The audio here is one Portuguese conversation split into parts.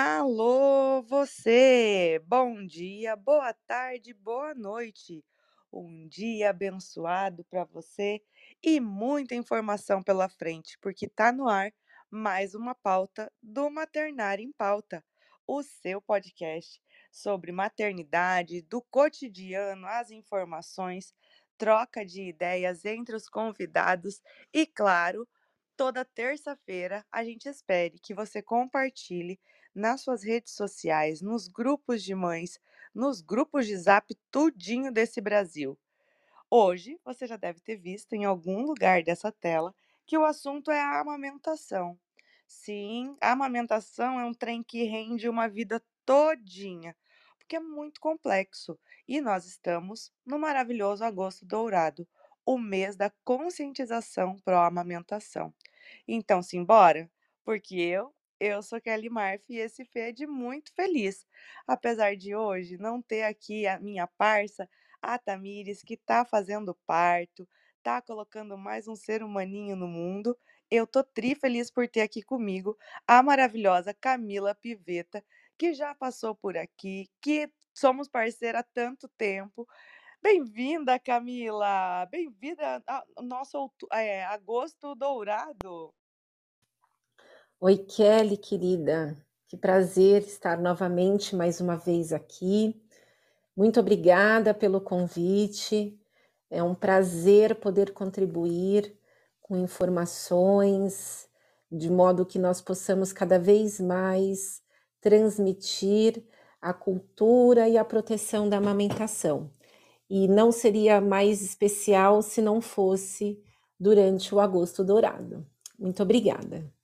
Alô, você! Bom dia, boa tarde, boa noite. Um dia abençoado para você e muita informação pela frente, porque tá no ar mais uma pauta do Maternário em Pauta, o seu podcast sobre maternidade, do cotidiano, as informações, troca de ideias entre os convidados e, claro, toda terça-feira a gente espere que você compartilhe nas suas redes sociais, nos grupos de mães, nos grupos de Zap, tudinho desse Brasil. Hoje você já deve ter visto em algum lugar dessa tela que o assunto é a amamentação. Sim, a amamentação é um trem que rende uma vida todinha, porque é muito complexo. E nós estamos no maravilhoso agosto dourado, o mês da conscientização pró-amamentação. Então, simbora? Porque eu, eu sou Kelly Marf e esse Fê é de muito feliz. Apesar de hoje não ter aqui a minha parça, a Tamires, que tá fazendo parto, tá colocando mais um ser humaninho no mundo. Eu tô tri feliz por ter aqui comigo a maravilhosa Camila Piveta, que já passou por aqui, que somos parceira há tanto tempo. Bem-vinda, Camila! Bem-vinda ao nosso é, agosto dourado. Oi, Kelly, querida. Que prazer estar novamente mais uma vez aqui. Muito obrigada pelo convite. É um prazer poder contribuir com informações, de modo que nós possamos cada vez mais transmitir a cultura e a proteção da amamentação. E não seria mais especial se não fosse durante o Agosto Dourado. Muito obrigada.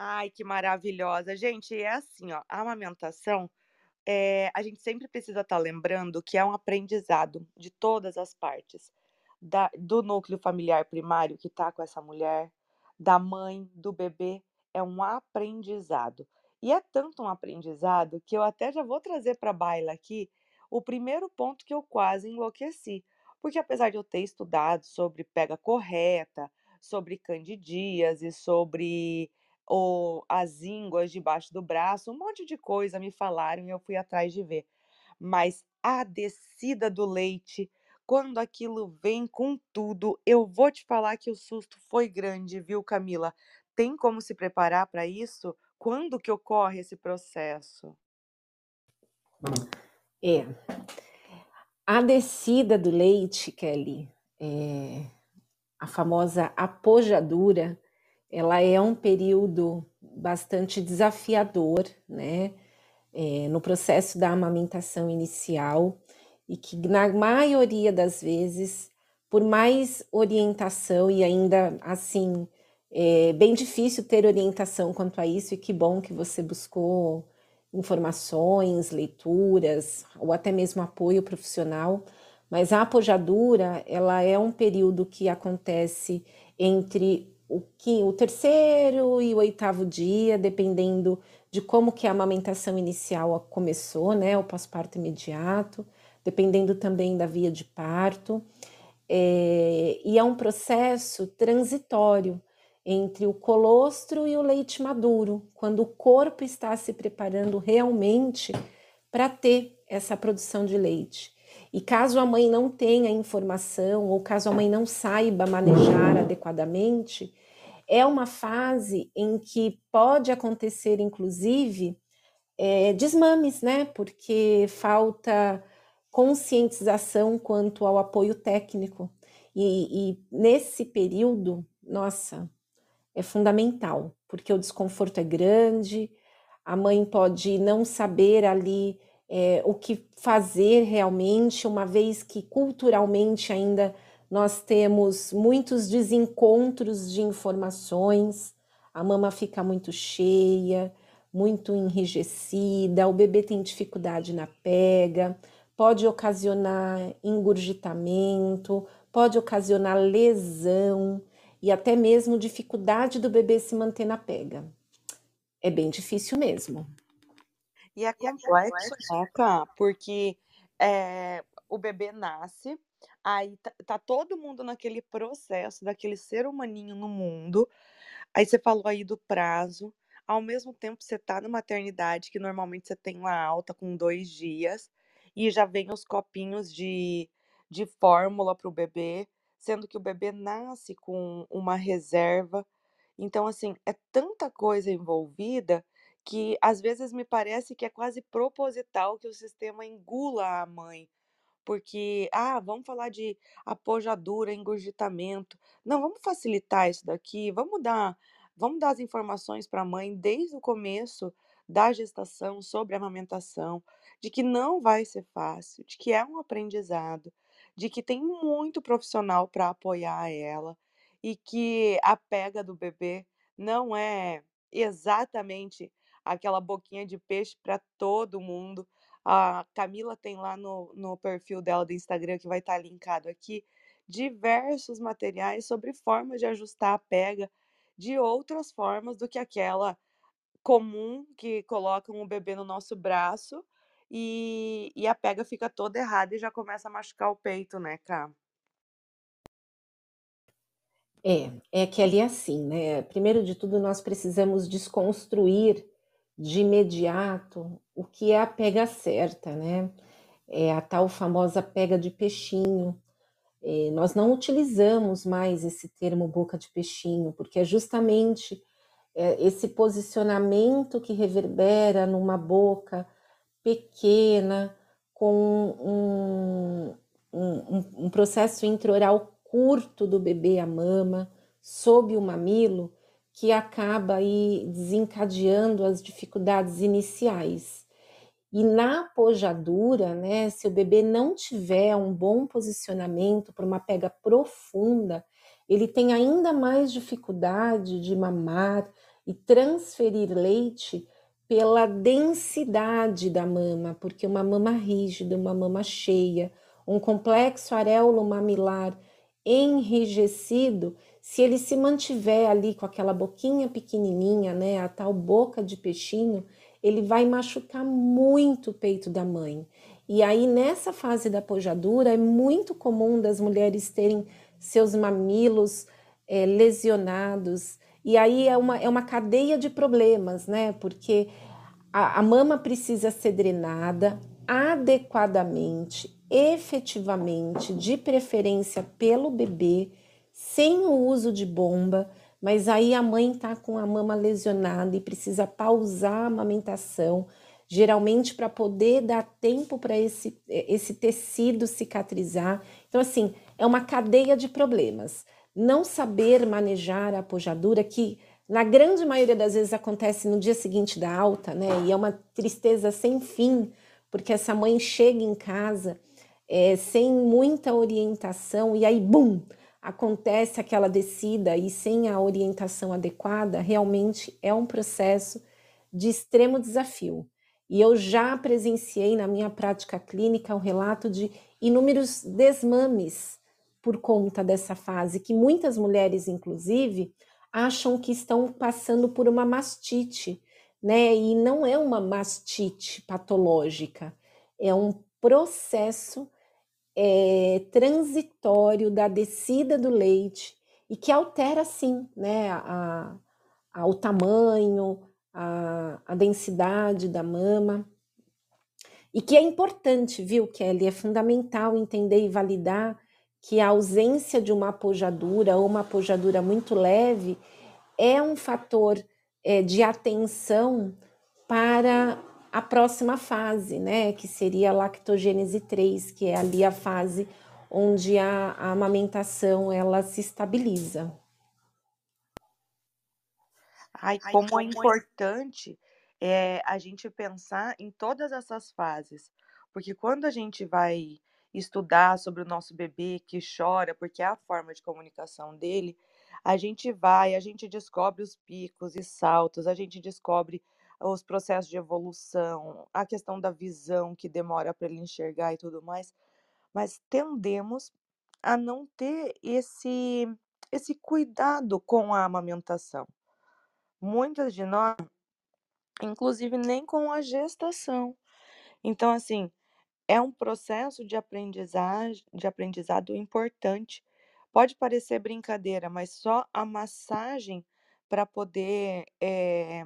Ai, que maravilhosa. Gente, é assim, ó, a amamentação, eh, a gente sempre precisa estar lembrando que é um aprendizado de todas as partes, da do núcleo familiar primário que está com essa mulher, da mãe, do bebê, é um aprendizado. E é tanto um aprendizado que eu até já vou trazer para baila aqui o primeiro ponto que eu quase enlouqueci, porque apesar de eu ter estudado sobre pega correta, sobre candidíase, sobre ou as ínguas debaixo do braço, um monte de coisa me falaram e eu fui atrás de ver. Mas a descida do leite, quando aquilo vem com tudo, eu vou te falar que o susto foi grande, viu, Camila? Tem como se preparar para isso? Quando que ocorre esse processo? É. A descida do leite, Kelly, é, a famosa apojadura, ela é um período bastante desafiador, né? É, no processo da amamentação inicial e que na maioria das vezes, por mais orientação e ainda assim, é bem difícil ter orientação quanto a isso e que bom que você buscou informações, leituras ou até mesmo apoio profissional, mas a apojadura, ela é um período que acontece entre o, o terceiro e o oitavo dia, dependendo de como que a amamentação inicial começou, né, o pós-parto imediato, dependendo também da via de parto, é, e é um processo transitório entre o colostro e o leite maduro, quando o corpo está se preparando realmente para ter essa produção de leite. E caso a mãe não tenha informação ou caso a mãe não saiba manejar adequadamente, é uma fase em que pode acontecer, inclusive, é, desmames, né? Porque falta conscientização quanto ao apoio técnico. E, e nesse período, nossa, é fundamental, porque o desconforto é grande, a mãe pode não saber ali é, o que fazer realmente, uma vez que culturalmente ainda nós temos muitos desencontros de informações, a mama fica muito cheia, muito enrijecida, o bebê tem dificuldade na pega, pode ocasionar engurgitamento, pode ocasionar lesão e até mesmo dificuldade do bebê se manter na pega. É bem difícil mesmo. E é complexo, né, Cá? Porque é, o bebê nasce, aí tá, tá todo mundo naquele processo daquele ser humaninho no mundo. Aí você falou aí do prazo. ao mesmo tempo você tá na maternidade, que normalmente você tem uma alta com 2 dias, e já vem os copinhos de de fórmula para o bebê, sendo que o bebê nasce com uma reserva. Então, assim, é tanta coisa envolvida que às vezes me parece que é quase proposital que o sistema engula a mãe. Porque, ah, vamos falar de apojadura, engurgitamento. Não, vamos facilitar isso daqui, vamos dar vamos dar as informações para a mãe desde o começo da gestação sobre a amamentação, de que não vai ser fácil, de que é um aprendizado, de que tem muito profissional para apoiar ela e que a pega do bebê não é exatamente aquela boquinha de peixe para todo mundo. A Camila tem lá no no perfil dela do Instagram, que vai estar linkado aqui, diversos materiais sobre formas de ajustar a pega de outras formas do que aquela comum que colocam o bebê no nosso braço e e a pega fica toda errada e já começa a machucar o peito, né, Cá. É, é que ali é assim, né, primeiro de tudo nós precisamos desconstruir de imediato o que é a pega certa, né, é a tal famosa pega de peixinho. Eh, nós não utilizamos mais esse termo boca de peixinho, porque é justamente, eh, esse posicionamento que reverbera numa boca pequena, com um um um processo intra-oral curto do bebê à mama, sob o mamilo, que acaba aí desencadeando as dificuldades iniciais. E na pojadura, né, se o bebê não tiver um bom posicionamento para uma pega profunda, ele tem ainda mais dificuldade de mamar e transferir leite pela densidade da mama, porque uma mama rígida, uma mama cheia, um complexo areolo mamilar enrijecido, se ele se mantiver ali com aquela boquinha pequenininha, né, a tal boca de peixinho, ele vai machucar muito o peito da mãe. E aí, nessa fase da pojadura, é muito comum das mulheres terem seus mamilos é, lesionados. E aí é uma, é uma cadeia de problemas, né? Porque a, a mama precisa ser drenada adequadamente, efetivamente, de preferência pelo bebê, sem o uso de bomba, mas aí a mãe está com a mama lesionada e precisa pausar a amamentação, geralmente para poder dar tempo para esse, esse tecido cicatrizar. Então, assim, é uma cadeia de problemas. Não saber manejar a apojadura, que na grande maioria das vezes acontece no dia seguinte da alta, né? E é uma tristeza sem fim, porque essa mãe chega em casa é, sem muita orientação e aí, bum! Acontece aquela descida e sem a orientação adequada, realmente é um processo de extremo desafio. E eu já presenciei na minha prática clínica o relato de inúmeros desmames por conta dessa fase, que muitas mulheres, inclusive, acham que estão passando por uma mastite, né? E não é uma mastite patológica, é um processo é, transitório da descida do leite e que altera sim né, a, a, o tamanho, a, a densidade da mama. E que é importante, viu, Kelly? É fundamental entender e validar que a ausência de uma apojadura ou uma apojadura muito leve é um fator é, de atenção para a próxima fase, né, que seria a lactogênese 3, que é ali a fase onde a, a amamentação ela se estabiliza. Ai, como é importante é a gente pensar em todas essas fases, porque quando a gente vai estudar sobre o nosso bebê que chora, porque é a forma de comunicação dele, a gente vai, a gente descobre os picos e saltos, a gente descobre os processos de evolução, a questão da visão que demora para ele enxergar e tudo mais, mas tendemos a não ter esse esse cuidado com a amamentação. Muitas de nós, inclusive nem com a gestação. Então, assim, é um processo de aprendizagem, de aprendizado importante. Pode parecer brincadeira, mas só a massagem para poder eh,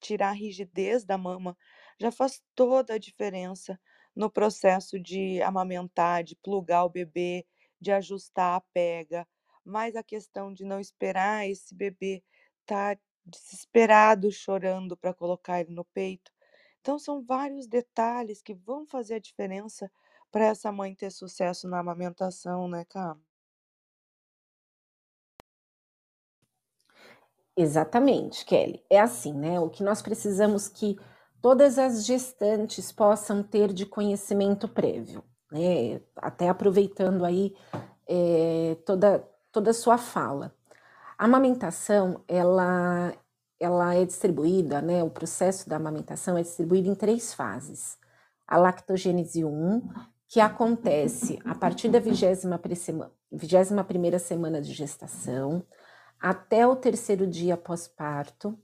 tirar a rigidez da mama, já faz toda a diferença no processo de amamentar, de plugar o bebê, de ajustar a pega. Mas a questão de não esperar esse bebê estar desesperado, chorando para colocar ele no peito. Então são vários detalhes que vão fazer a diferença para essa mãe ter sucesso na amamentação, né, Cá? Exatamente, Kelly. É assim, né? O que nós precisamos que todas as gestantes possam ter de conhecimento prévio, né? Até aproveitando aí é, toda toda a sua fala. A amamentação, ela ela é distribuída, né? O processo da amamentação é distribuído em três fases. A lactogênese 1, que acontece a partir da 21 primeira semana de gestação até o terceiro dia pós-parto,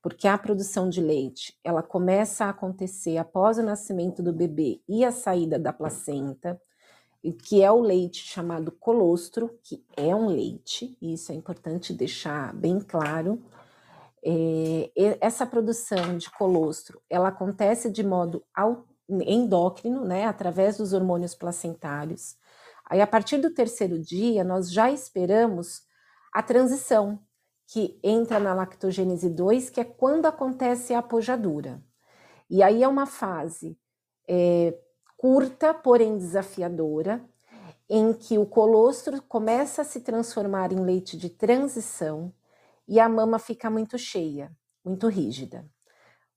porque a produção de leite ela começa a acontecer após o nascimento do bebê e a saída da placenta, que é o leite chamado colostro, que é um leite, e isso é importante deixar bem claro. É, essa produção de colostro ela acontece de modo endócrino, né, através dos hormônios placentários. Aí, a partir do terceiro dia, nós já esperamos a transição, que entra na lactogênese 2, que é quando acontece a apojadura. E aí é uma fase é, curta, porém desafiadora, em que o colostro começa a se transformar em leite de transição e a mama fica muito cheia, muito rígida.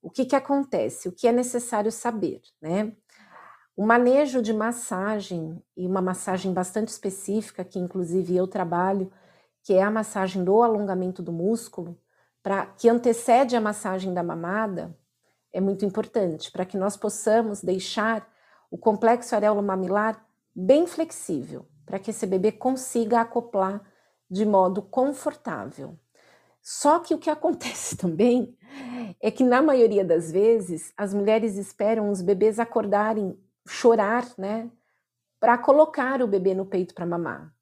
O que, que acontece? O que é necessário saber, né? O manejo de massagem, e uma massagem bastante específica, que inclusive eu trabalho, que é a massagem do alongamento do músculo, para que antecede a massagem da mamada, é muito importante para que nós possamos deixar o complexo areolo mamilar bem flexível, para que esse bebê consiga acoplar de modo confortável. Só que o que acontece também é que na maioria das vezes as mulheres esperam os bebês acordarem, chorar, né, para colocar o bebê no peito para mamar.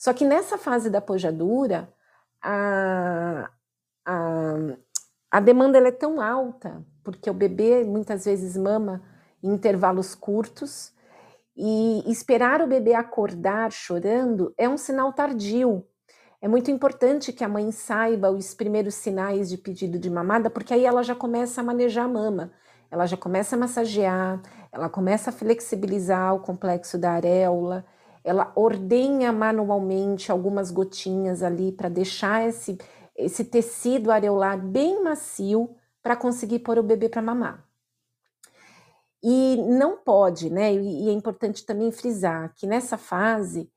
Só que nessa fase da pojadura, a, a, a demanda é tão alta, porque o bebê muitas vezes mama em intervalos curtos, e esperar o bebê acordar chorando é um sinal tardio. É muito importante que a mãe saiba os primeiros sinais de pedido de mamada, porque aí ela já começa a manejar a mama, ela já começa a massagear, ela começa a flexibilizar o complexo da areola, ela ordenha manualmente algumas gotinhas ali para deixar esse, esse tecido areolar bem macio para conseguir pôr o bebê para mamar. E não pode, né? E é importante também frisar que nessa fase,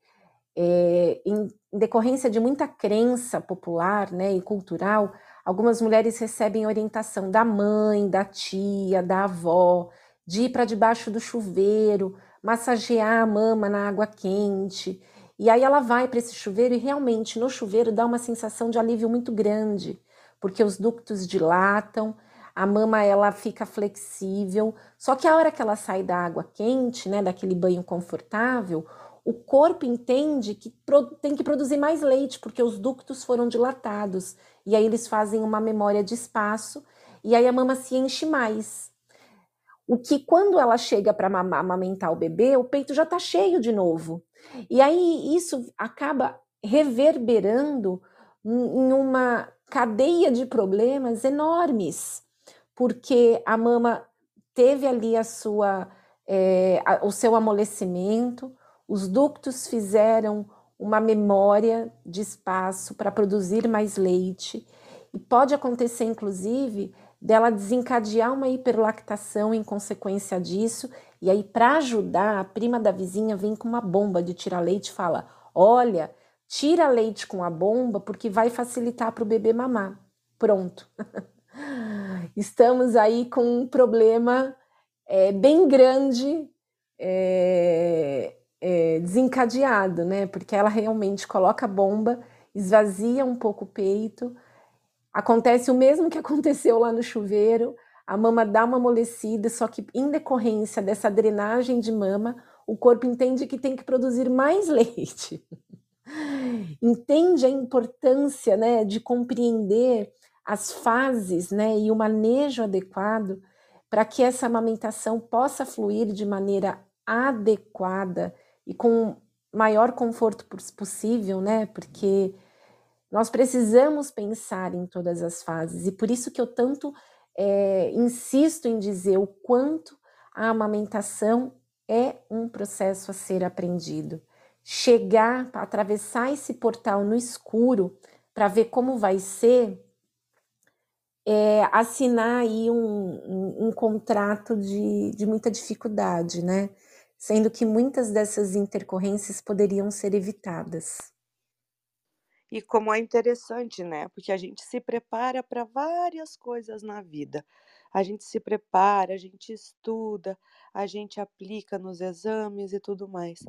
é, em, decorrência de muita crença popular né, e cultural, algumas mulheres recebem orientação da mãe, da tia, da avó, de ir para debaixo do chuveiro massagear a mama na água quente. E aí ela vai para esse chuveiro e realmente no chuveiro dá uma sensação de alívio muito grande, porque os ductos dilatam, a mama ela fica flexível. Só que a hora que ela sai da água quente, né, daquele banho confortável, o corpo entende que tem que produzir mais leite, porque os ductos foram dilatados. E aí eles fazem uma memória de espaço, e aí a mama se enche mais. O que quando ela chega para amamentar o bebê, o peito já está cheio de novo. E aí isso acaba reverberando em uma cadeia de problemas enormes, porque a mama teve ali a sua, é, o seu amolecimento, os ductos fizeram uma memória de espaço para produzir mais leite, e pode acontecer, inclusive, dela desencadear uma hiperlactação em consequência disso. E aí, para ajudar, a prima da vizinha vem com uma bomba de tirar leite e fala: Olha, tira leite com a bomba porque vai facilitar para o bebê mamar. Pronto. Estamos aí com um problema é, bem grande é, é, desencadeado, né? Porque ela realmente coloca a bomba, esvazia um pouco o peito Acontece o mesmo que aconteceu lá no chuveiro, a mama dá uma amolecida, só que em decorrência dessa drenagem de mama, o corpo entende que tem que produzir mais leite. entende a importância né, de compreender as fases, né, e o manejo adequado para que essa amamentação possa fluir de maneira adequada e com maior conforto possível, né? Porque nós precisamos pensar em todas as fases e por isso que eu tanto é, insisto em dizer o quanto a amamentação é um processo a ser aprendido. Chegar, atravessar esse portal no escuro para ver como vai ser, é, assinar aí um, um, um contrato de, de muita dificuldade, né? Sendo que muitas dessas intercorrências poderiam ser evitadas. E como é interessante, né? Porque a gente se prepara para várias coisas na vida. A gente se prepara, a gente estuda, a gente aplica nos exames e tudo mais.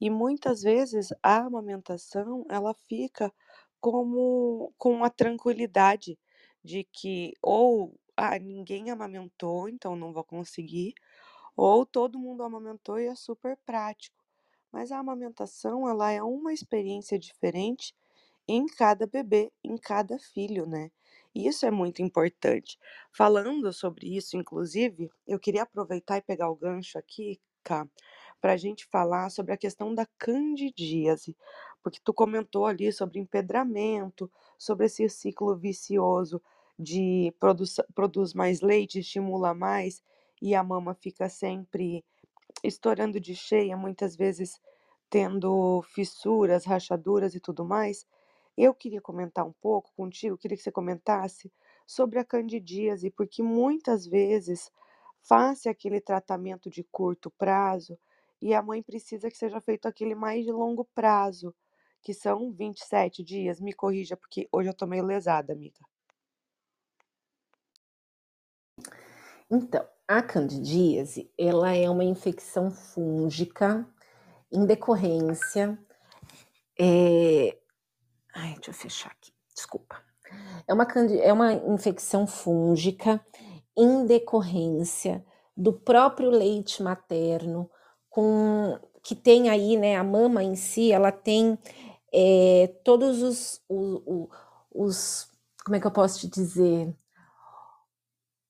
E muitas vezes a amamentação, ela fica como com a tranquilidade de que ou ah, ninguém amamentou, então não vou conseguir, ou todo mundo amamentou e é super prático. Mas a amamentação, ela é uma experiência diferente em cada bebê, em cada filho, né? Isso é muito importante. Falando sobre isso, inclusive, eu queria aproveitar e pegar o gancho aqui, cá, para a gente falar sobre a questão da candidíase, porque tu comentou ali sobre empedramento, sobre esse ciclo vicioso de produz, produz mais leite, estimula mais, e a mama fica sempre estourando de cheia, muitas vezes tendo fissuras, rachaduras e tudo mais. Eu queria comentar um pouco contigo, queria que você comentasse sobre a candidíase, porque muitas vezes faz aquele tratamento de curto prazo e a mãe precisa que seja feito aquele mais de longo prazo, que são 27 dias. Me corrija, porque hoje eu tô meio lesada, amiga. Então, a candidíase, ela é uma infecção fúngica em decorrência. É... Ai, deixa eu fechar aqui, desculpa. É uma, é uma infecção fúngica em decorrência do próprio leite materno, com que tem aí, né, a mama em si, ela tem é, todos os, os, os, como é que eu posso te dizer?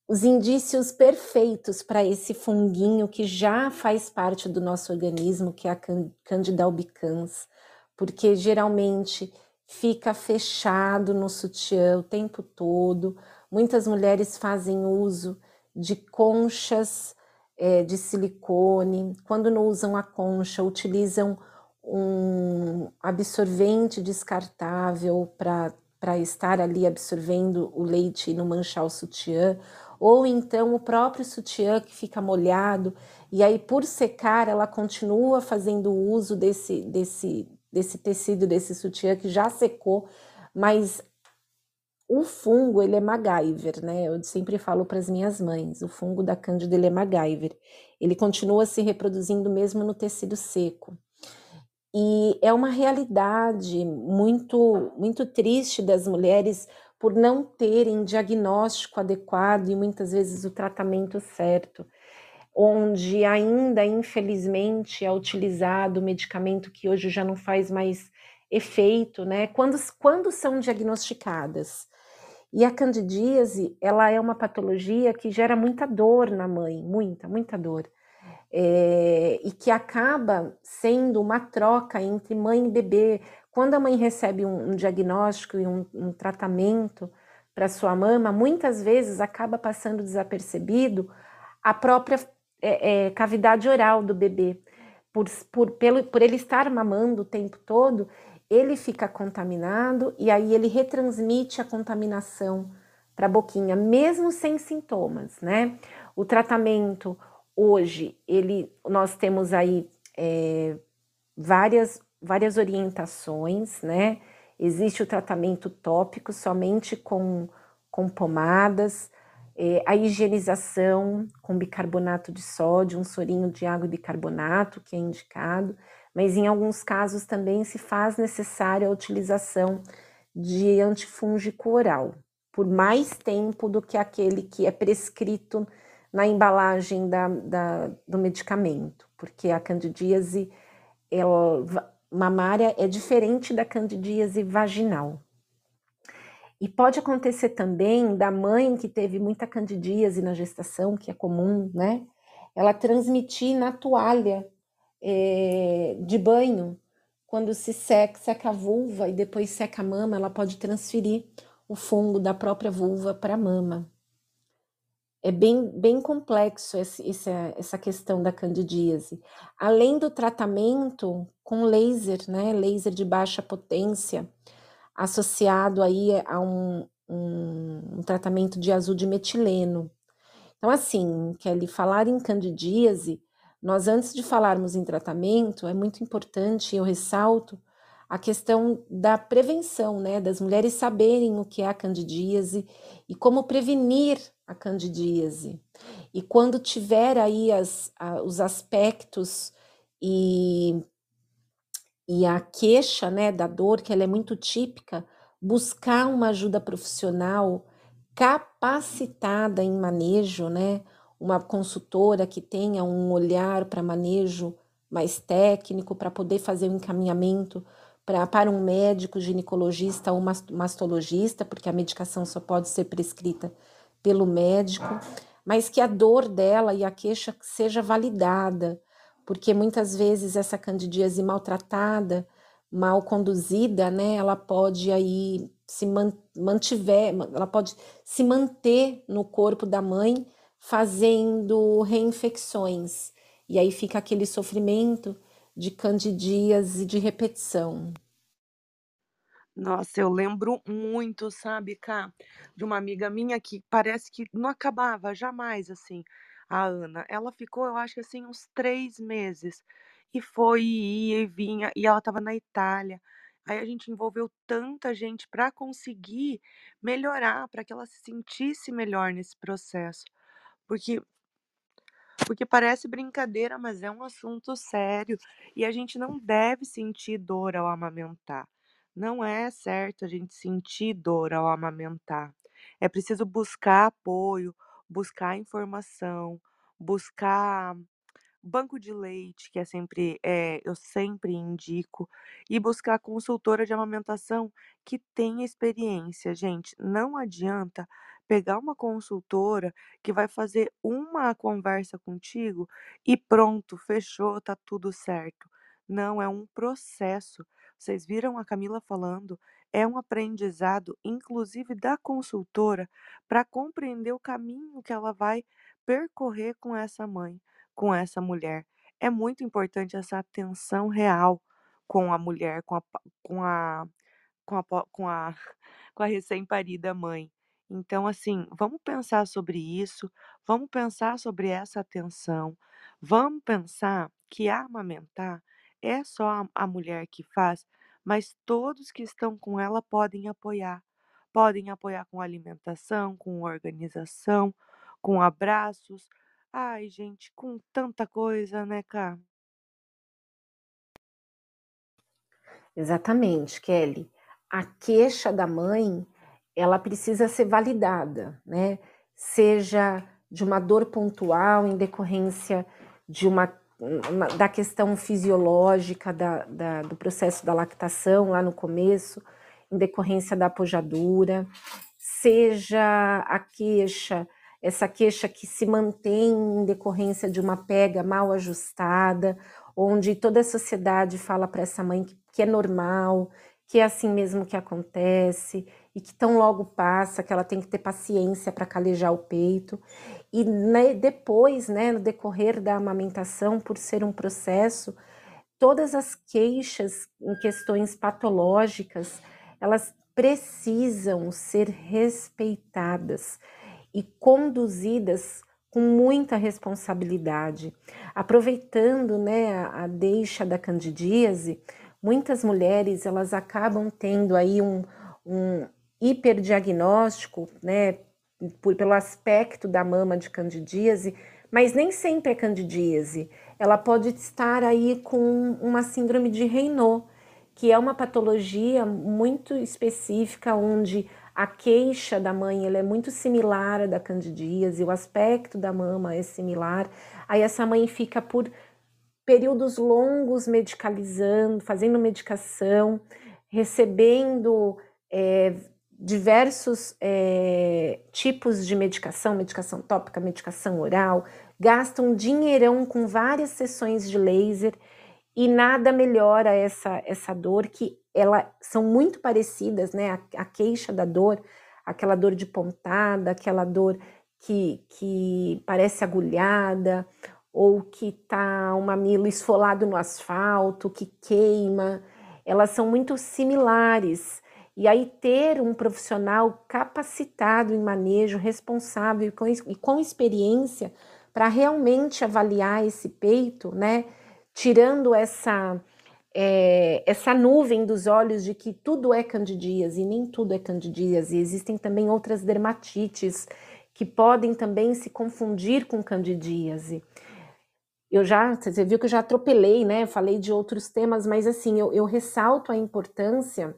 os indícios perfeitos para esse funguinho que já faz parte do nosso organismo, que é a Candida albicans, porque geralmente fica fechado no sutiã o tempo todo. Muitas mulheres fazem uso de conchas é, de silicone. Quando não usam a concha, utilizam um absorvente descartável para estar ali absorvendo o leite e não manchar o sutiã ou então o próprio sutiã que fica molhado, e aí por secar ela continua fazendo uso desse, desse, desse tecido, desse sutiã que já secou, mas o fungo, ele é MacGyver, né? Eu sempre falo para as minhas mães, o fungo da Cândida, ele é MacGyver. Ele continua se reproduzindo mesmo no tecido seco. E é uma realidade muito muito triste das mulheres por não terem diagnóstico adequado e muitas vezes o tratamento certo, onde ainda, infelizmente, é utilizado medicamento que hoje já não faz mais efeito, né? Quando, quando são diagnosticadas. E a candidíase, ela é uma patologia que gera muita dor na mãe, muita, muita dor. É, e que acaba sendo uma troca entre mãe e bebê, quando a mãe recebe um, um diagnóstico e um, um tratamento para sua mama, muitas vezes acaba passando desapercebido a própria é, é, cavidade oral do bebê. Por, por, pelo, por ele estar mamando o tempo todo, ele fica contaminado e aí ele retransmite a contaminação para a boquinha, mesmo sem sintomas, né? O tratamento hoje, ele, nós temos aí é, várias várias orientações, né? Existe o tratamento tópico somente com, com pomadas, é, a higienização com bicarbonato de sódio, um sorinho de água e bicarbonato, que é indicado, mas em alguns casos também se faz necessária a utilização de antifúngico oral, por mais tempo do que aquele que é prescrito na embalagem da, da, do medicamento, porque a candidíase ela mamária é diferente da candidíase vaginal. E pode acontecer também da mãe que teve muita candidíase na gestação, que é comum, né? Ela transmitir na toalha é, de banho, quando se seca, seca a vulva e depois seca a mama, ela pode transferir o fungo da própria vulva para a mama. É bem, bem complexo esse, essa, essa questão da candidíase. Além do tratamento com laser, né, laser de baixa potência, associado aí a um, um, um tratamento de azul de metileno. Então, assim, Kelly, falar em candidíase, nós antes de falarmos em tratamento, é muito importante, eu ressalto, a questão da prevenção, né, das mulheres saberem o que é a candidíase e como prevenir a candidíase. E quando tiver aí as, a, os aspectos e e a queixa, né, da dor, que ela é muito típica, buscar uma ajuda profissional capacitada em manejo, né, uma consultora que tenha um olhar para manejo mais técnico, para poder fazer o um encaminhamento pra, para um médico ginecologista ou mastologista, porque a medicação só pode ser prescrita pelo médico, mas que a dor dela e a queixa seja validada, porque muitas vezes essa candidíase maltratada, mal conduzida, né, ela pode aí se mantiver, ela pode se manter no corpo da mãe fazendo reinfecções. E aí fica aquele sofrimento de candidíase de repetição. Nossa, eu lembro muito, sabe, Cá, de uma amiga minha que parece que não acabava jamais, assim a Ana. Ela ficou, eu acho que assim, uns três meses. E foi, e ia e vinha, e ela estava na Itália. Aí a gente envolveu tanta gente para conseguir melhorar, para que ela se sentisse melhor nesse processo. Porque porque parece brincadeira, mas é um assunto sério e a gente não deve sentir dor ao amamentar. Não é certo a gente sentir dor ao amamentar. É preciso buscar apoio, buscar informação, buscar banco de leite, que é sempre, eh, eu sempre indico, e buscar consultora de amamentação que tenha experiência. Gente, não adianta pegar uma consultora que vai fazer uma conversa contigo e pronto, fechou, tá tudo certo. Não, é um processo. Vocês viram a Camila falando? É um aprendizado, inclusive da consultora, para compreender o caminho que ela vai percorrer com essa mãe, com essa mulher. É muito importante essa atenção real com a mulher, com a, com a, com a, com a, com a recém-parida mãe. Então, assim, vamos pensar sobre isso, vamos pensar sobre essa atenção, vamos pensar que amamentar é só a, mulher que faz, mas todos que estão com ela podem apoiar. Podem apoiar com alimentação, com organização, com abraços. Ai, gente, com tanta coisa, né, Cá? Exatamente, Kelly. A queixa da mãe, ela precisa ser validada, né? Seja de uma dor pontual em decorrência de uma da questão fisiológica da, da, do processo da lactação lá no começo, em decorrência da apojadura, seja a queixa, essa queixa que se mantém em decorrência de uma pega mal ajustada, onde toda a sociedade fala para essa mãe que, que é normal, que é assim mesmo que acontece e que tão logo passa, que ela tem que ter paciência para calejar o peito. E né, depois, né, no decorrer da amamentação, por ser um processo, todas as queixas em questões patológicas, elas precisam ser respeitadas e conduzidas com muita responsabilidade. Aproveitando né, a, a deixa da candidíase, muitas mulheres elas acabam tendo aí um, um hiperdiagnóstico, né, por, pelo aspecto da mama de candidíase, mas nem sempre é candidíase. Ela pode estar aí com uma síndrome de Raynaud, que é uma patologia muito específica onde a queixa da mãe ela é muito similar à da candidíase, o aspecto da mama é similar. Aí essa mãe fica por períodos longos medicalizando, fazendo medicação, recebendo é, diversos é, tipos de medicação, medicação tópica, medicação oral, gastam dinheirão com várias sessões de laser e nada melhora essa, essa dor que ela são muito parecidas, né? A, a queixa da dor, aquela dor de pontada, aquela dor que, que parece agulhada, ou que tá um mamilo esfolado no asfalto, que queima, elas são muito similares. E aí ter um profissional capacitado em manejo, responsável e com, e com experiência para realmente avaliar esse peito, né? Tirando essa é, essa nuvem dos olhos de que tudo é candidíase, e nem tudo é candidíase, existem também outras dermatites que podem também se confundir com candidíase. Eu já, você viu que eu já atropelei, né? Falei de outros temas, mas assim, eu, eu ressalto a importância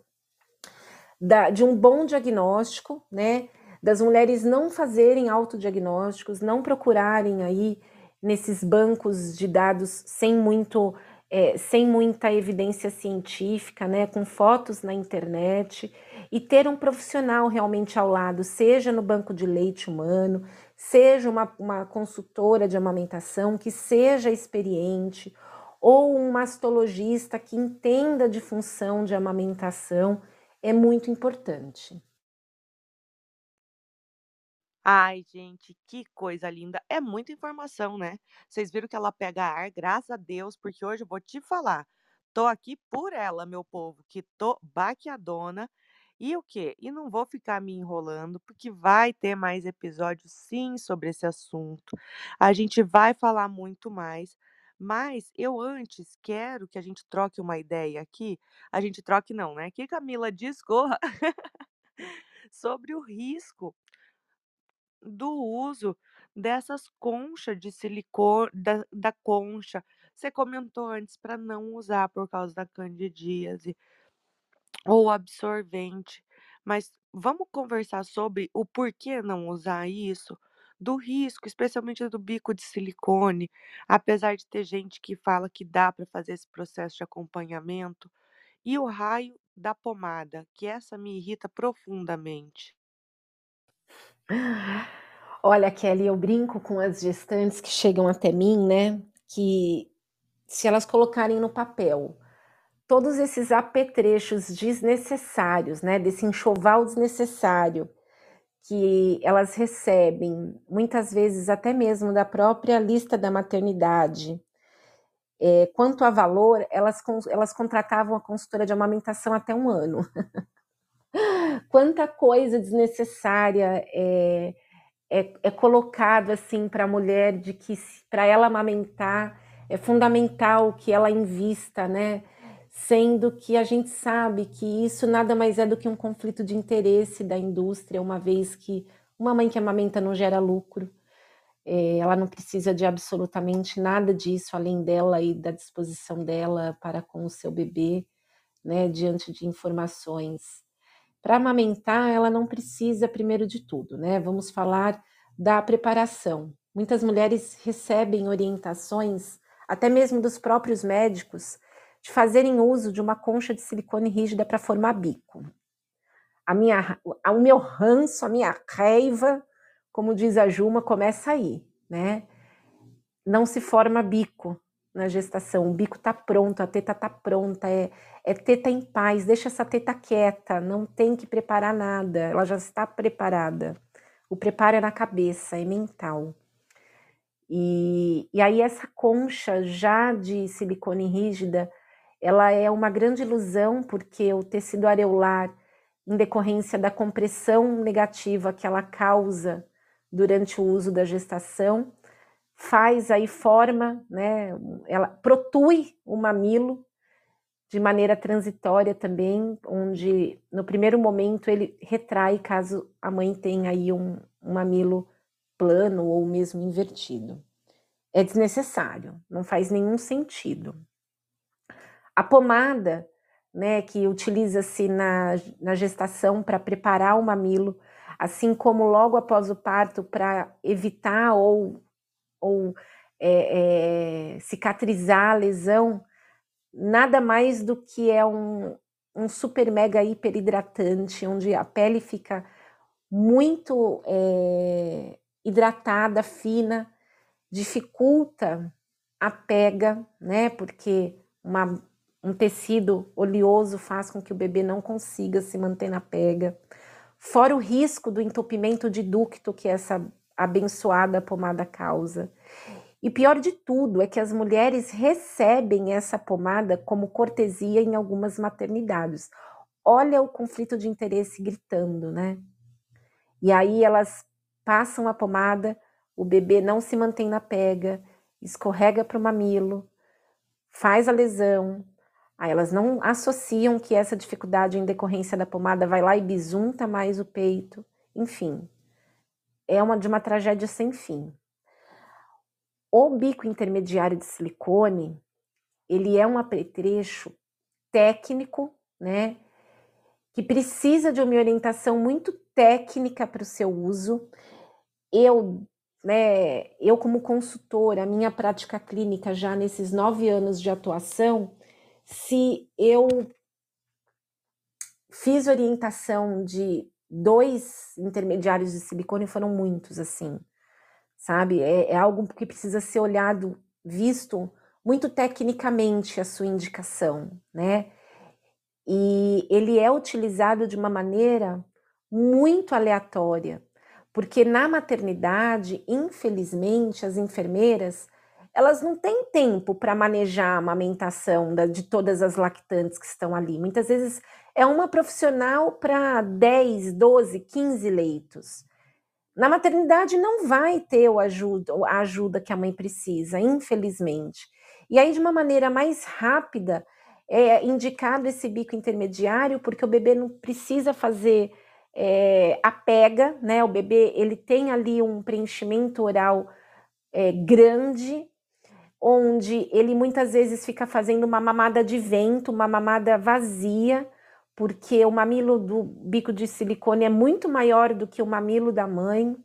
da, de um bom diagnóstico, né? Das mulheres não fazerem autodiagnósticos, não procurarem aí nesses bancos de dados sem muito é, sem muita evidência científica, né, com fotos na internet, e ter um profissional realmente ao lado, seja no banco de leite humano, seja uma, uma consultora de amamentação que seja experiente, ou um mastologista que entenda de função de amamentação é muito importante. Ai, gente, que coisa linda. É muita informação, né? Vocês viram que ela pega ar, graças a Deus, porque hoje eu vou te falar. Tô aqui por ela, meu povo, que tô baqueadona. E o quê? E não vou ficar me enrolando, porque vai ter mais episódios sim sobre esse assunto. A gente vai falar muito mais. Mas eu antes quero que a gente troque uma ideia aqui. A gente troque não, né? Que Camila discorra sobre o risco do uso dessas conchas de silicone, da, da concha. Você comentou antes para não usar por causa da candidíase ou absorvente, mas vamos conversar sobre o porquê não usar isso, do risco, especialmente do bico de silicone, apesar de ter gente que fala que dá para fazer esse processo de acompanhamento, e o raio da pomada, que essa me irrita profundamente. Olha, Kelly, eu brinco com as gestantes que chegam até mim, né? Que se elas colocarem no papel todos esses apetrechos desnecessários, né? Desse enxoval desnecessário que elas recebem, muitas vezes até mesmo da própria lista da maternidade. É, quanto a valor, elas, elas contratavam a consultora de amamentação até um ano. Quanta coisa desnecessária é, é, é colocado assim para a mulher de que para ela amamentar é fundamental que ela invista, né? Sendo que a gente sabe que isso nada mais é do que um conflito de interesse da indústria, uma vez que uma mãe que amamenta não gera lucro, é, ela não precisa de absolutamente nada disso além dela e da disposição dela para com o seu bebê, né? Diante de informações para amamentar, ela não precisa, primeiro de tudo, né? Vamos falar da preparação. Muitas mulheres recebem orientações, até mesmo dos próprios médicos, de fazerem uso de uma concha de silicone rígida para formar bico. A minha, o meu ranço, a minha raiva, como diz a Juma, começa aí, né? Não se forma bico na gestação, o bico está pronto, a teta está pronta, é, é teta em paz, deixa essa teta quieta, não tem que preparar nada, ela já está preparada. O preparo é na cabeça, é mental. E, e aí essa concha já de silicone rígida, ela é uma grande ilusão, porque o tecido areolar, em decorrência da compressão negativa que ela causa durante o uso da gestação, faz aí forma, né, ela protui o mamilo de maneira transitória também, onde no primeiro momento ele retrai caso a mãe tenha aí um, um mamilo plano ou mesmo invertido. É desnecessário, não faz nenhum sentido. A pomada, né, que utiliza-se na, na gestação para preparar o mamilo, assim como logo após o parto para evitar ou, ou é, é, cicatrizar a lesão, nada mais do que é um, um super mega hiper hidratante, onde a pele fica muito é, hidratada, fina, dificulta a pega, né? Porque uma, um tecido oleoso faz com que o bebê não consiga se manter na pega. Fora o risco do entupimento de ducto que essa abençoada pomada causa. E pior de tudo é que as mulheres recebem essa pomada como cortesia em algumas maternidades. Olha o conflito de interesse gritando, né? E aí elas passam a pomada, o bebê não se mantém na pega, escorrega para o mamilo, faz a lesão. Aí elas não associam que essa dificuldade em decorrência da pomada vai lá e bisunta mais o peito. Enfim, é uma de uma tragédia sem fim. O bico intermediário de silicone, ele é um apetrecho técnico, né? Que precisa de uma orientação muito técnica para o seu uso. Eu, né, eu como consultora, a minha prática clínica já nesses nove anos de atuação, se eu fiz orientação de dois intermediários de silicone, foram muitos, assim sabe? É, é algo que precisa ser olhado, visto muito tecnicamente a sua indicação, né? E ele é utilizado de uma maneira muito aleatória, porque na maternidade, infelizmente, as enfermeiras elas não têm tempo para manejar a amamentação da, de todas as lactantes que estão ali. Muitas vezes é uma profissional para 10, 12, 15 leitos. Na maternidade não vai ter o ajuda, a ajuda que a mãe precisa, infelizmente. E aí, de uma maneira mais rápida, é indicado esse bico intermediário, porque o bebê não precisa fazer é, a pega, né? O bebê ele tem ali um preenchimento oral é, grande, onde ele muitas vezes fica fazendo uma mamada de vento, uma mamada vazia, porque o mamilo do bico de silicone é muito maior do que o mamilo da mãe.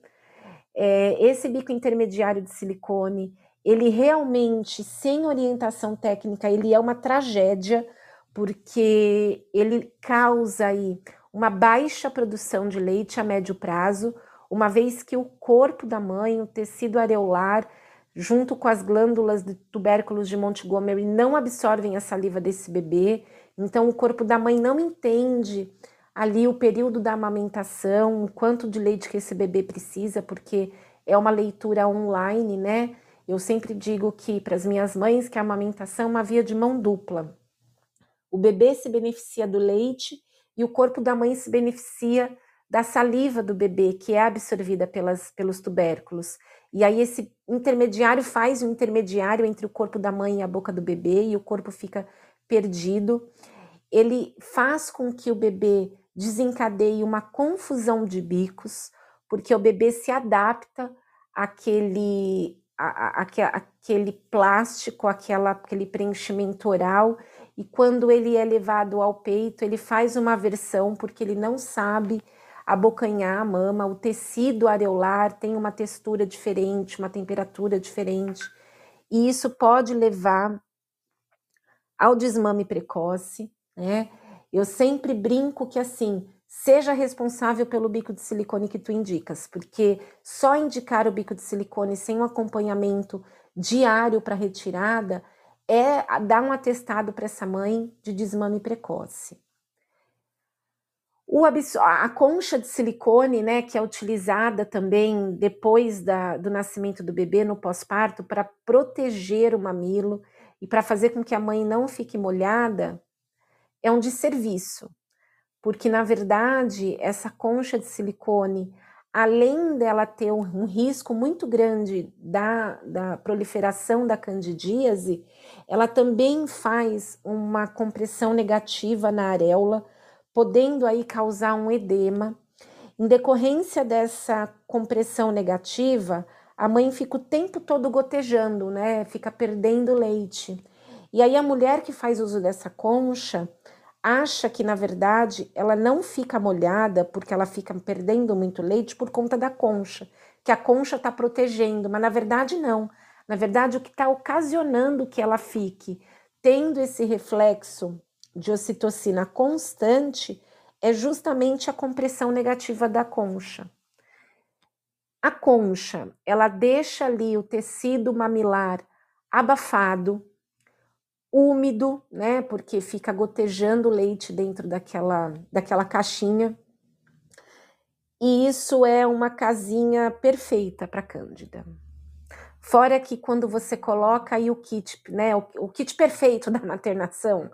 É, esse bico intermediário de silicone, ele realmente, sem orientação técnica, ele é uma tragédia, porque ele causa aí uma baixa produção de leite a médio prazo, uma vez que o corpo da mãe, o tecido areolar, junto com as glândulas de tubérculos de Montgomery, não absorvem a saliva desse bebê, então, o corpo da mãe não entende ali o período da amamentação, quanto de leite que esse bebê precisa, porque é uma leitura online, né? Eu sempre digo que para as minhas mães que a amamentação é uma via de mão dupla. O bebê se beneficia do leite e o corpo da mãe se beneficia da saliva do bebê, que é absorvida pelas, pelos tubérculos. E aí esse intermediário faz um intermediário entre o corpo da mãe e a boca do bebê, e o corpo fica perdido, ele faz com que o bebê desencadeie uma confusão de bicos, porque o bebê se adapta àquele, à, à, àquele plástico, àquela, aquele preenchimento oral, e quando ele é levado ao peito, ele faz uma aversão, porque ele não sabe abocanhar a mama, o tecido areolar tem uma textura diferente, uma temperatura diferente, e isso pode levar ao desmame precoce, né? Eu sempre brinco que assim, seja responsável pelo bico de silicone que tu indicas, porque só indicar o bico de silicone sem um acompanhamento diário para retirada é dar um atestado para essa mãe de desmame precoce. A concha de silicone, né, que é utilizada também depois da, do nascimento do bebê no pós-parto para proteger o mamilo, e para fazer com que a mãe não fique molhada, é um desserviço, porque na verdade essa concha de silicone, além dela ter um, um risco muito grande da, da proliferação da candidíase, ela também faz uma compressão negativa na areola, podendo aí causar um edema. Em decorrência dessa compressão negativa, a mãe fica o tempo todo gotejando, né? Fica perdendo leite. E aí a mulher que faz uso dessa concha acha que na verdade ela não fica molhada porque ela fica perdendo muito leite por conta da concha, que a concha está protegendo, mas na verdade não. Na verdade, o que está ocasionando que ela fique tendo esse reflexo de ocitocina constante é justamente a compressão negativa da concha. A concha, ela deixa ali o tecido mamilar abafado, úmido, né? Porque fica gotejando leite dentro daquela, daquela caixinha. E isso é uma casinha perfeita para Cândida. Fora que quando você coloca aí o kit, né, o, o kit perfeito da maternação,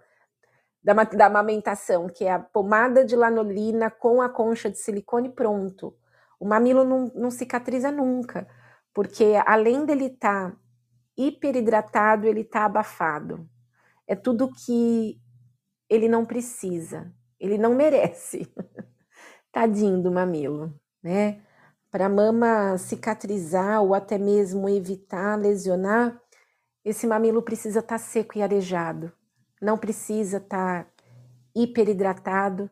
da, da amamentação, que é a pomada de lanolina com a concha de silicone pronto. O mamilo não, não cicatriza nunca, porque além dele estar tá hiperidratado, ele está abafado. É tudo que ele não precisa, ele não merece. Tadinho do mamilo, né? Para a mama cicatrizar ou até mesmo evitar lesionar, esse mamilo precisa estar tá seco e arejado. Não precisa estar tá hiperidratado,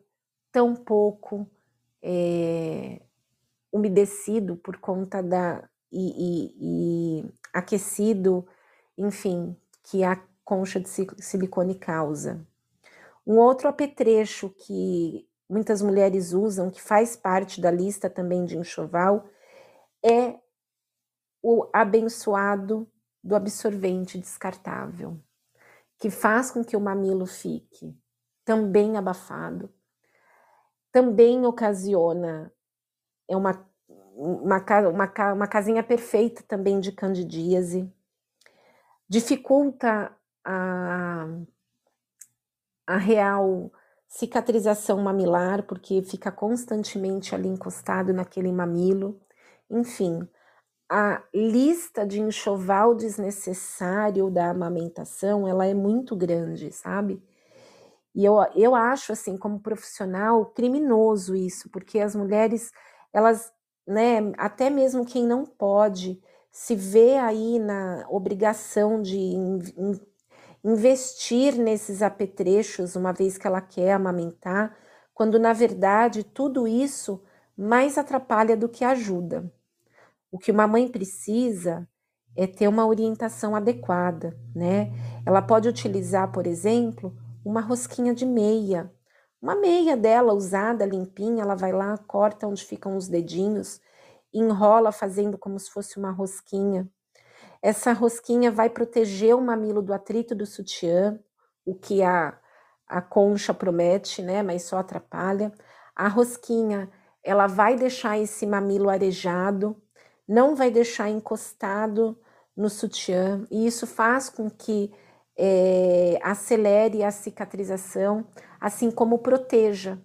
tão pouco é, umedecido por conta da. E, e, e aquecido, enfim, que a concha de silicone causa. Um outro apetrecho que muitas mulheres usam, que faz parte da lista também de enxoval, é o abençoado do absorvente descartável, que faz com que o mamilo fique também abafado, também ocasiona é uma, uma, uma, uma casinha perfeita também de candidíase, dificulta a, a real cicatrização mamilar, porque fica constantemente ali encostado naquele mamilo. Enfim, a lista de enxoval desnecessário da amamentação, ela é muito grande, sabe? E eu, eu acho, assim, como profissional, criminoso isso, porque as mulheres, elas, né, até mesmo quem não pode, se vê aí na obrigação de investir nesses apetrechos, uma vez que ela quer amamentar, quando na verdade tudo isso mais atrapalha do que ajuda. O que uma mãe precisa é ter uma orientação adequada, né? Ela pode utilizar, por exemplo, uma rosquinha de meia. Uma meia dela usada, limpinha, ela vai lá, corta onde ficam os dedinhos, enrola fazendo como se fosse uma rosquinha. Essa rosquinha vai proteger o mamilo do atrito do sutiã, o que a, a concha promete, né? Mas só atrapalha. A rosquinha, ela vai deixar esse mamilo arejado, não vai deixar encostado no sutiã, e isso faz com que é, acelere a cicatrização, assim como proteja,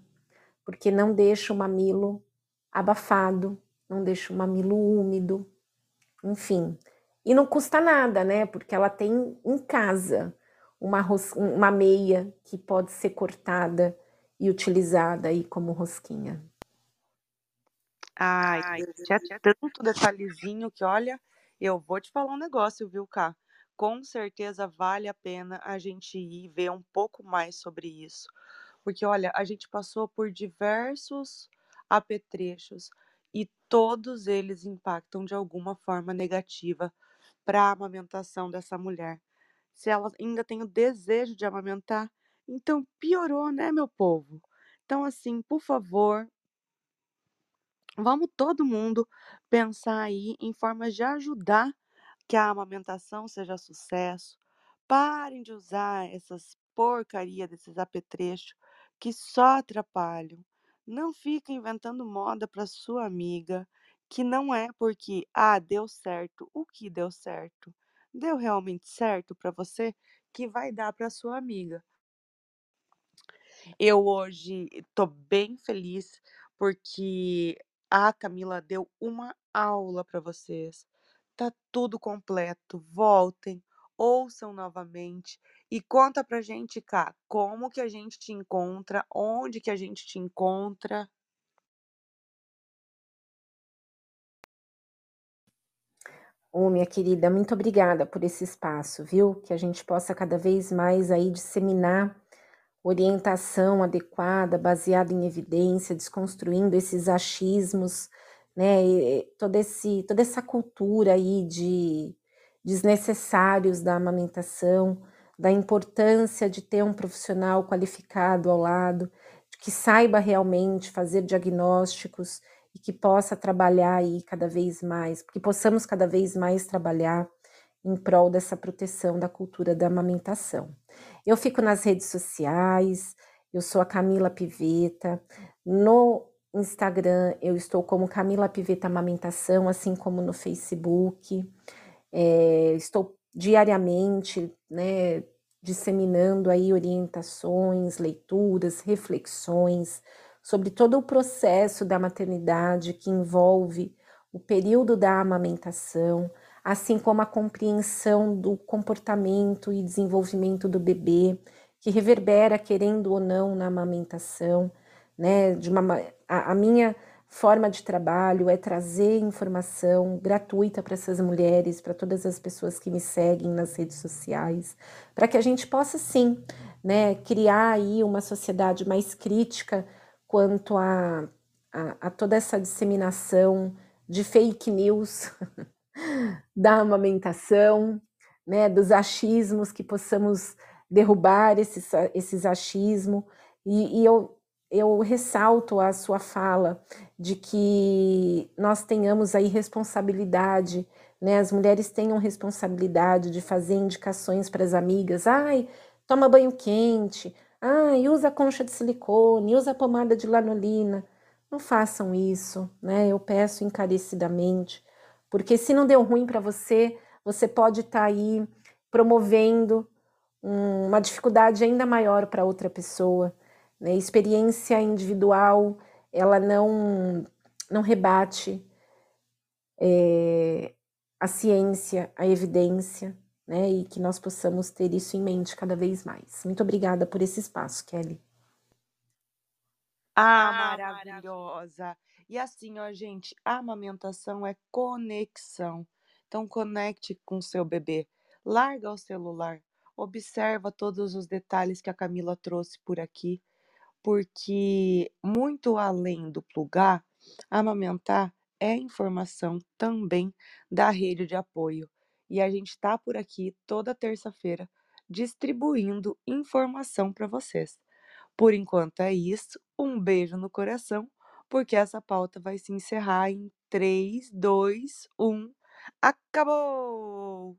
porque não deixa o mamilo abafado, não deixa o mamilo úmido, enfim. E não custa nada, né? Porque ela tem em casa uma, uma meia que pode ser cortada e utilizada aí como rosquinha. Ai, Ai é tanto detalhezinho que, olha, eu vou te falar um negócio, viu, Cá? Com certeza vale a pena a gente ir ver um pouco mais sobre isso. Porque, olha, a gente passou por diversos apetrechos e todos eles impactam de alguma forma negativa para a amamentação dessa mulher. Se ela ainda tem o desejo de amamentar, então piorou, né, meu povo? Então, assim, por favor, vamos todo mundo pensar aí em formas de ajudar que a amamentação seja sucesso. Parem de usar essas porcaria desses apetrechos que só atrapalham. Não fica inventando moda para sua amiga que não é porque, ah, deu certo. O que deu certo? Deu realmente certo para você que vai dar para sua amiga. Eu hoje estou bem feliz porque a Camila deu uma aula para vocês. Tá tudo completo. Voltem, ouçam novamente e conta pra gente cá, como que a gente te encontra, onde que a gente te encontra. Ô, minha querida, muito obrigada por esse espaço, viu? Que a gente possa cada vez mais aí disseminar orientação adequada, baseada em evidência, desconstruindo esses achismos, né? E todo esse, toda essa cultura aí de desnecessários da amamentação, da importância de ter um profissional qualificado ao lado, que saiba realmente fazer diagnósticos e que possa trabalhar aí cada vez mais, que possamos cada vez mais trabalhar em prol dessa proteção da cultura da amamentação. Eu fico nas redes sociais, eu sou a Camila Piveta, no Instagram eu estou como Camila Piveta Amamentação, assim como no Facebook, é, estou diariamente, né, disseminando aí orientações, leituras, reflexões sobre todo o processo da maternidade que envolve o período da amamentação, assim como a compreensão do comportamento e desenvolvimento do bebê, que reverbera, querendo ou não, na amamentação, né? De uma, a, a minha forma de trabalho é trazer informação gratuita para essas mulheres, para todas as pessoas que me seguem nas redes sociais, para que a gente possa sim, né, criar aí uma sociedade mais crítica quanto a, a, a toda essa disseminação de fake news da amamentação, né, dos achismos, que possamos derrubar esses, esses achismos. E, e eu, eu ressalto a sua fala de que nós tenhamos aí responsabilidade, né, as mulheres tenham responsabilidade de fazer indicações para as amigas, ai, toma banho quente, ai, usa concha de silicone, usa pomada de lanolina. Não façam isso, né? Eu peço encarecidamente, porque se não deu ruim para você, você pode estar tá aí promovendo um, uma dificuldade ainda maior para outra pessoa. Né? Experiência individual, ela não, não rebate é, a ciência, a evidência, né? E que nós possamos ter isso em mente cada vez mais. Muito obrigada por esse espaço, Kelly. Ah, maravilhosa! E assim, ó, gente, a amamentação é conexão. Então, conecte com seu bebê. Larga o celular. Observa todos os detalhes que a Camila trouxe por aqui, porque muito além do plugar, amamentar é informação também da rede de apoio. E a gente está por aqui toda terça-feira distribuindo informação para vocês. Por enquanto é isso. Um beijo no coração porque essa pauta vai se encerrar em 3, 2, 1. Acabou!